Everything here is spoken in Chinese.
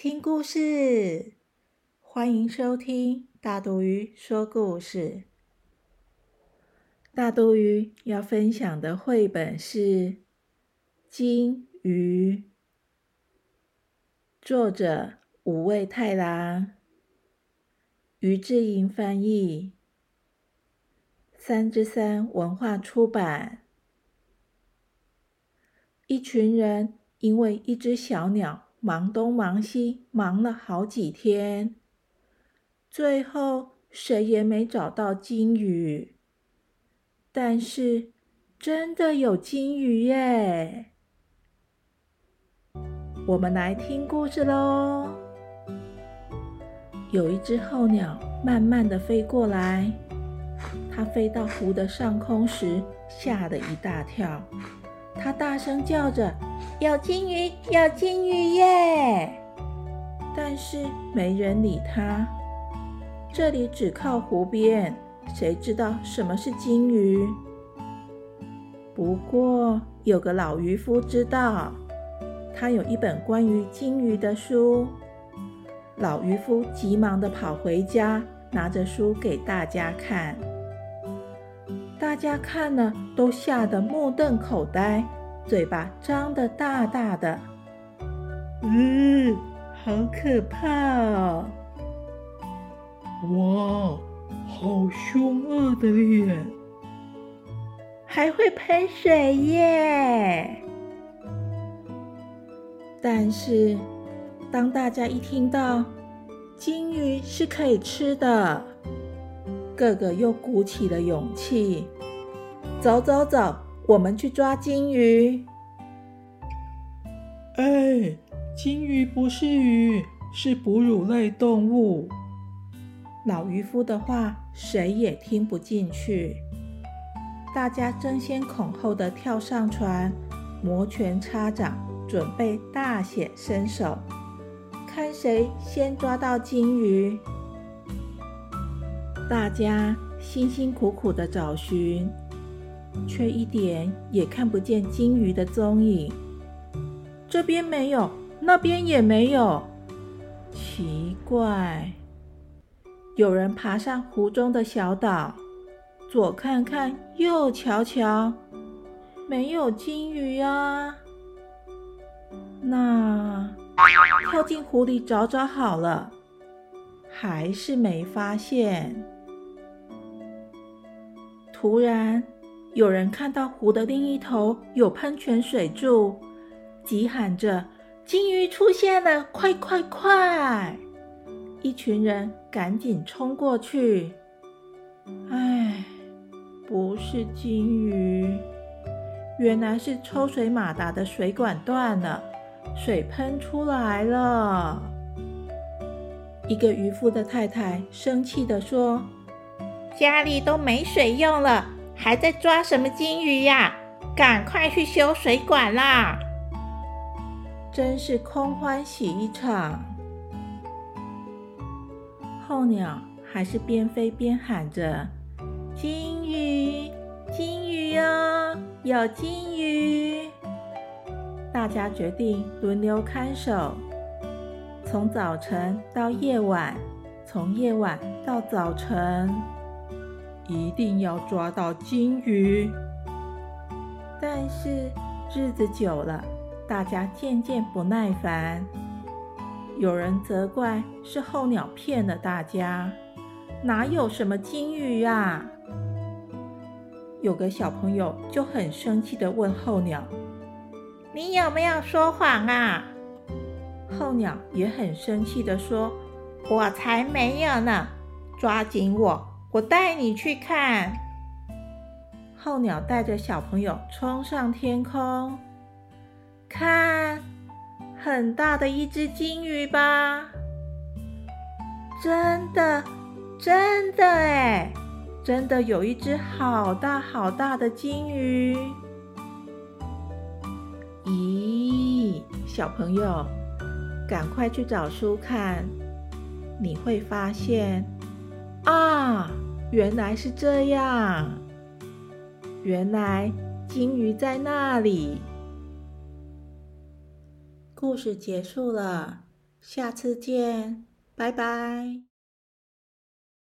听故事！欢迎收听大肚鱼说故事。大肚鱼要分享的绘本是《金鱼》，作者五味太郎，于志莹翻译，三之三文化出版。一群人。因为一只小鸟忙东忙西，忙了好几天，最后谁也没找到金鱼。但是真的有金鱼耶！我们来听故事喽。有一只候鸟慢慢的飞过来，它飞到湖的上空时，吓了一大跳。它大声叫着：“有金鱼，有金鱼耶！”但是没人理它。这里只靠湖边，谁知道什么是金鱼？不过有个老渔夫知道，他有一本关于金鱼的书。老渔夫急忙的跑回家，拿着书给大家看。大家看了都吓得目瞪口呆，嘴巴张得大大的。嗯，好可怕哦！哇，好凶恶的脸，还会喷水耶！但是，当大家一听到金鱼是可以吃的，个个又鼓起了勇气，走走走，我们去抓金鱼。哎，金鱼不是鱼，是哺乳类动物。老渔夫的话谁也听不进去，大家争先恐后的跳上船，摩拳擦掌，准备大显身手，看谁先抓到金鱼。大家辛辛苦苦的找寻，却一点也看不见金鱼的踪影。这边没有，那边也没有，奇怪。有人爬上湖中的小岛，左看看，右瞧瞧，没有金鱼啊。那跳进湖里找找好了，还是没发现。突然，有人看到湖的另一头有喷泉水柱，急喊着：“金鱼出现了！快快快！”一群人赶紧冲过去。唉，不是金鱼，原来是抽水马达的水管断了，水喷出来了。一个渔夫的太太生气地说。家里都没水用了，还在抓什么金鱼呀？赶快去修水管啦！真是空欢喜一场。候鸟还是边飞边喊着：“金鱼，金鱼哦，有金鱼！”大家决定轮流看守，从早晨到夜晚，从夜晚到早晨。一定要抓到金鱼。但是日子久了，大家渐渐不耐烦。有人责怪是候鸟骗了大家，哪有什么金鱼呀？有个小朋友就很生气的问候鸟：“你有没有说谎啊？”候鸟也很生气的说：“我才没有呢！抓紧我！”我带你去看。候鸟带着小朋友冲上天空，看，很大的一只金鱼吧？真的，真的哎，真的有一只好大好大的金鱼。咦，小朋友，赶快去找书看，你会发现啊，原来是这样，原来金鱼在那里。故事结束了，下次见，拜拜。